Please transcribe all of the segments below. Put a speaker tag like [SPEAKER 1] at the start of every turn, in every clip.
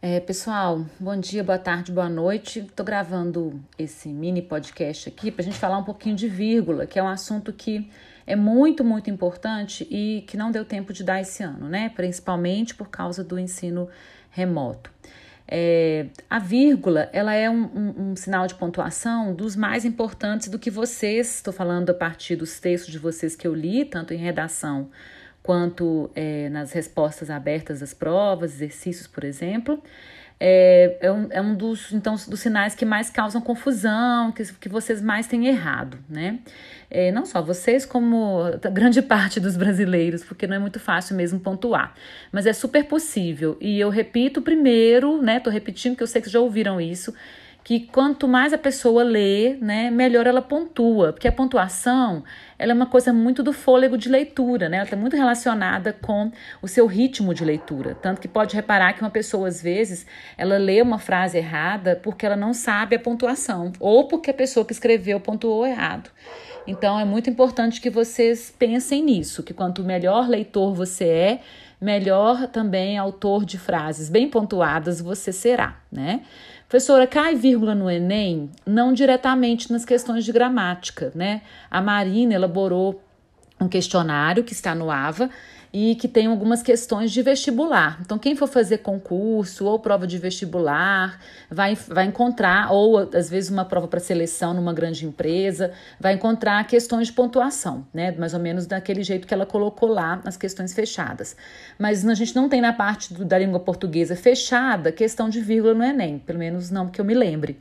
[SPEAKER 1] É, pessoal, bom dia, boa tarde, boa noite. Estou gravando esse mini podcast aqui para a gente falar um pouquinho de vírgula, que é um assunto que é muito, muito importante e que não deu tempo de dar esse ano, né? Principalmente por causa do ensino remoto. É, a vírgula, ela é um, um, um, sinal de pontuação dos mais importantes do que vocês, estou falando a partir dos textos de vocês que eu li, tanto em redação quanto é, nas respostas abertas das provas, exercícios, por exemplo. É, é, um, é um dos, então, dos sinais que mais causam confusão, que, que vocês mais têm errado, né? É, não só vocês, como grande parte dos brasileiros, porque não é muito fácil mesmo pontuar. Mas é super possível. E eu repito primeiro, né? Tô repetindo que eu sei que já ouviram isso que quanto mais a pessoa lê, né, melhor ela pontua, porque a pontuação ela é uma coisa muito do fôlego de leitura, né? Ela está muito relacionada com o seu ritmo de leitura, tanto que pode reparar que uma pessoa às vezes ela lê uma frase errada porque ela não sabe a pontuação ou porque a pessoa que escreveu pontuou errado. Então é muito importante que vocês pensem nisso, que quanto melhor leitor você é, melhor também autor de frases bem pontuadas você será, né? Professora, cai vírgula no Enem? Não diretamente nas questões de gramática, né? A Marina elaborou um questionário que está no AVA e que tem algumas questões de vestibular. Então, quem for fazer concurso ou prova de vestibular vai, vai encontrar, ou às vezes uma prova para seleção numa grande empresa, vai encontrar questões de pontuação, né? Mais ou menos daquele jeito que ela colocou lá nas questões fechadas. Mas a gente não tem na parte do, da língua portuguesa fechada questão de vírgula no Enem, pelo menos não que eu me lembre.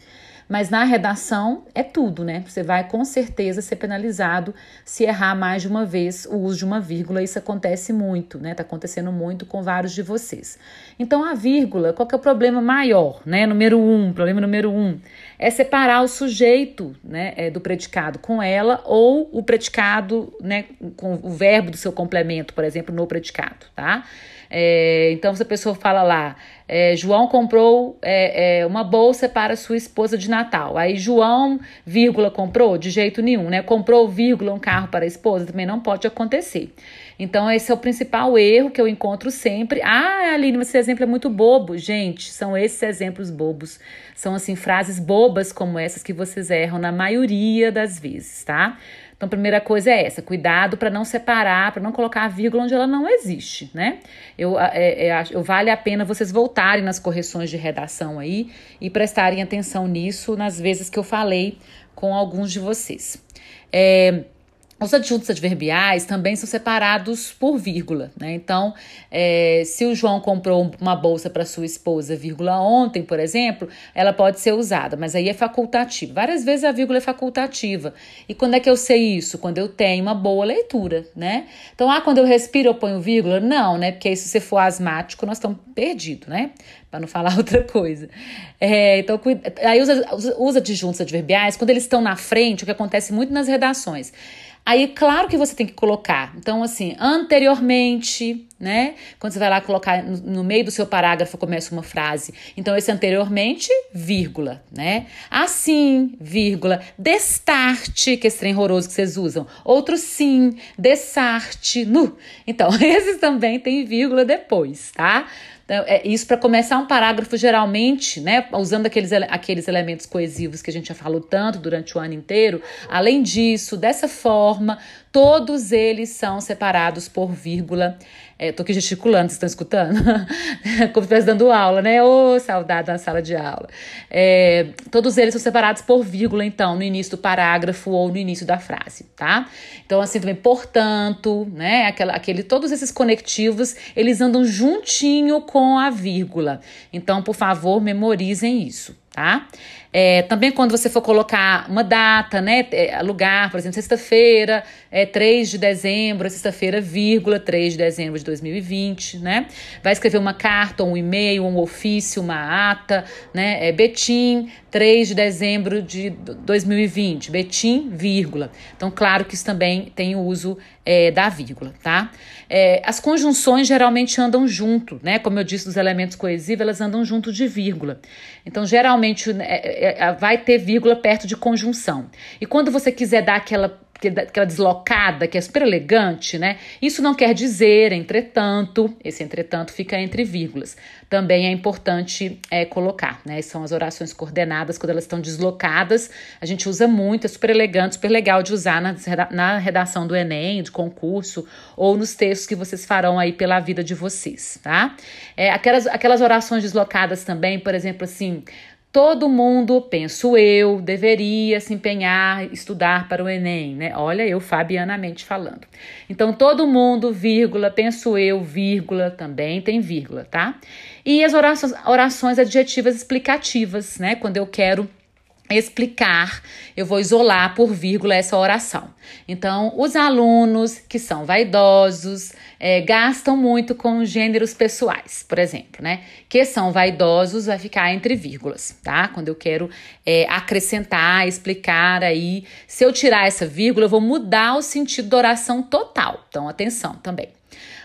[SPEAKER 1] Mas na redação é tudo, né? Você vai com certeza ser penalizado se errar mais de uma vez o uso de uma vírgula. Isso acontece muito, né? Tá acontecendo muito com vários de vocês. Então a vírgula, qual que é o problema maior, né? Número um, problema número um é separar o sujeito, né, é, do predicado com ela ou o predicado, né, com o verbo do seu complemento, por exemplo, no predicado, tá? É, então, se a pessoa fala lá, é, João comprou é, é, uma bolsa para sua esposa de Natal. Aí João, vírgula, comprou? De jeito nenhum, né? Comprou, vírgula, um carro para a esposa? Também não pode acontecer. Então, esse é o principal erro que eu encontro sempre. Ah, Aline, esse exemplo é muito bobo. Gente, são esses exemplos bobos. São, assim, frases bobas como essas que vocês erram na maioria das vezes, tá? Então, a primeira coisa é essa: cuidado para não separar, para não colocar a vírgula onde ela não existe, né? Eu, é, é, eu vale a pena vocês voltarem nas correções de redação aí e prestarem atenção nisso nas vezes que eu falei com alguns de vocês. É, os adjuntos adverbiais também são separados por vírgula, né? Então, é, se o João comprou uma bolsa para sua esposa, vírgula, ontem, por exemplo, ela pode ser usada, mas aí é facultativa. Várias vezes a vírgula é facultativa. E quando é que eu sei isso? Quando eu tenho uma boa leitura, né? Então, ah, quando eu respiro eu ponho vírgula? Não, né? Porque aí se você for asmático, nós estamos perdidos, né? Para não falar outra coisa. É, então, aí os, os adjuntos adverbiais, quando eles estão na frente, o que acontece muito nas redações Aí, claro que você tem que colocar. Então, assim, anteriormente, né? Quando você vai lá colocar no, meio do seu parágrafo começa uma frase. Então, esse anteriormente, vírgula, né? Assim, vírgula, destarte, que é esse trem horroroso que vocês usam. Outro sim, dessarte, nu. Então, esses também tem vírgula depois, tá? Então, é isso para começar um parágrafo, geralmente, né, usando aqueles, aqueles elementos coesivos que a gente já falou tanto durante o ano inteiro. Além disso, dessa forma, todos eles são separados por vírgula. É, tô aqui gesticulando, vocês estão escutando? Como se estivesse dando aula, né? Ô, oh, saudade da sala de aula. É, todos eles são separados por vírgula, então, no início do parágrafo ou no início da frase, tá? Então, assim, também, portanto, né? Aquela, aquele, todos esses conectivos, eles andam juntinho com a vírgula. Então, por favor, memorizem isso, tá? É, também quando você for colocar uma data, né, é, lugar, por exemplo, sexta-feira, é 3 de dezembro, sexta-feira, vírgula, 3 de dezembro de 2020, né? Vai escrever uma carta, um e-mail, um ofício, uma ata, né? É Betim, 3 de dezembro de 2020, Betim, vírgula. Então, claro que isso também tem o uso é, da vírgula, tá? É, as conjunções geralmente andam junto, né? Como eu disse, dos elementos coesivos, elas andam junto de vírgula. Então, geralmente, é, é, é, vai ter vírgula perto de conjunção. E quando você quiser dar aquela aquela deslocada, que é super elegante, né? Isso não quer dizer, entretanto, esse entretanto fica entre vírgulas. Também é importante é, colocar, né? São as orações coordenadas, quando elas estão deslocadas, a gente usa muito, é super elegante, super legal de usar na, na redação do Enem, de concurso, ou nos textos que vocês farão aí pela vida de vocês, tá? É, aquelas, aquelas orações deslocadas também, por exemplo, assim, Todo mundo, penso eu, deveria se empenhar, estudar para o Enem, né? Olha eu fabianamente falando. Então, todo mundo, vírgula, penso eu, vírgula, também tem vírgula, tá? E as orações, orações adjetivas explicativas, né? Quando eu quero explicar, eu vou isolar por vírgula essa oração. Então, os alunos que são vaidosos é, gastam muito com gêneros pessoais, por exemplo, né? Que são vaidosos vai ficar entre vírgulas, tá? Quando eu quero é, acrescentar, explicar aí, se eu tirar essa vírgula, eu vou mudar o sentido da oração total. Então, atenção também.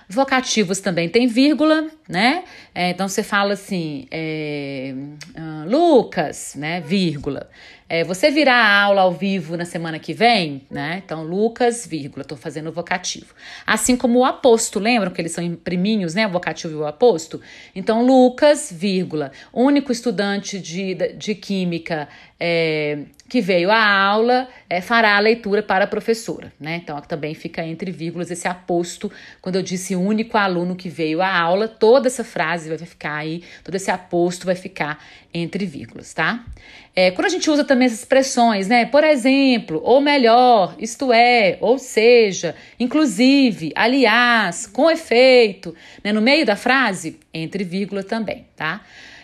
[SPEAKER 1] Vocativos também tem vírgula, né? É, então você fala assim, é, uh, Lucas, né? Vírgula. É, você virá a aula ao vivo na semana que vem, né? Então, Lucas, vírgula, tô fazendo o vocativo. Assim como o aposto, lembram que eles são priminhos, né? O vocativo e o aposto? Então, Lucas, vírgula, único estudante de, de química é, que veio à aula é, fará a leitura para a professora, né? Então também fica entre vírgulas esse aposto. Quando eu disse único aluno que veio à aula, toda essa frase vai ficar aí, todo esse aposto vai ficar entre vírgulas, tá? É, quando a gente usa também essas expressões, né? Por exemplo, ou melhor, isto é, ou seja, inclusive, aliás, com efeito, né? No meio da frase, entre vírgula também, tá?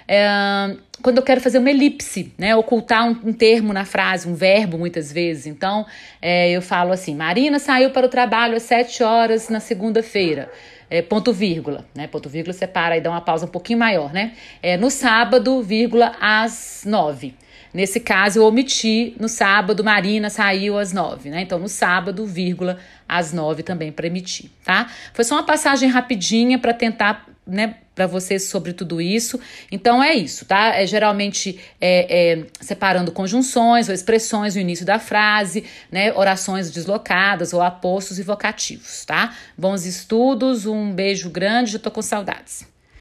[SPEAKER 1] É, quando eu quero fazer uma elipse, né? Ocultar um, um termo na frase, um verbo, muitas vezes. Então, é, eu falo assim: Marina saiu para o trabalho às 7 horas na segunda-feira. É, ponto vírgula, né? Ponto vírgula separa e dá uma pausa um pouquinho maior, né? É, no sábado, vírgula, às 9. Nesse caso, eu omiti no sábado, Marina saiu às nove, né? Então, no sábado, vírgula, às nove também para emitir, tá? Foi só uma passagem rapidinha para tentar, né, para vocês sobre tudo isso. Então, é isso, tá? É geralmente é, é, separando conjunções ou expressões no início da frase, né? Orações deslocadas ou apostos e vocativos, tá? Bons estudos, um beijo grande, já tô com saudades.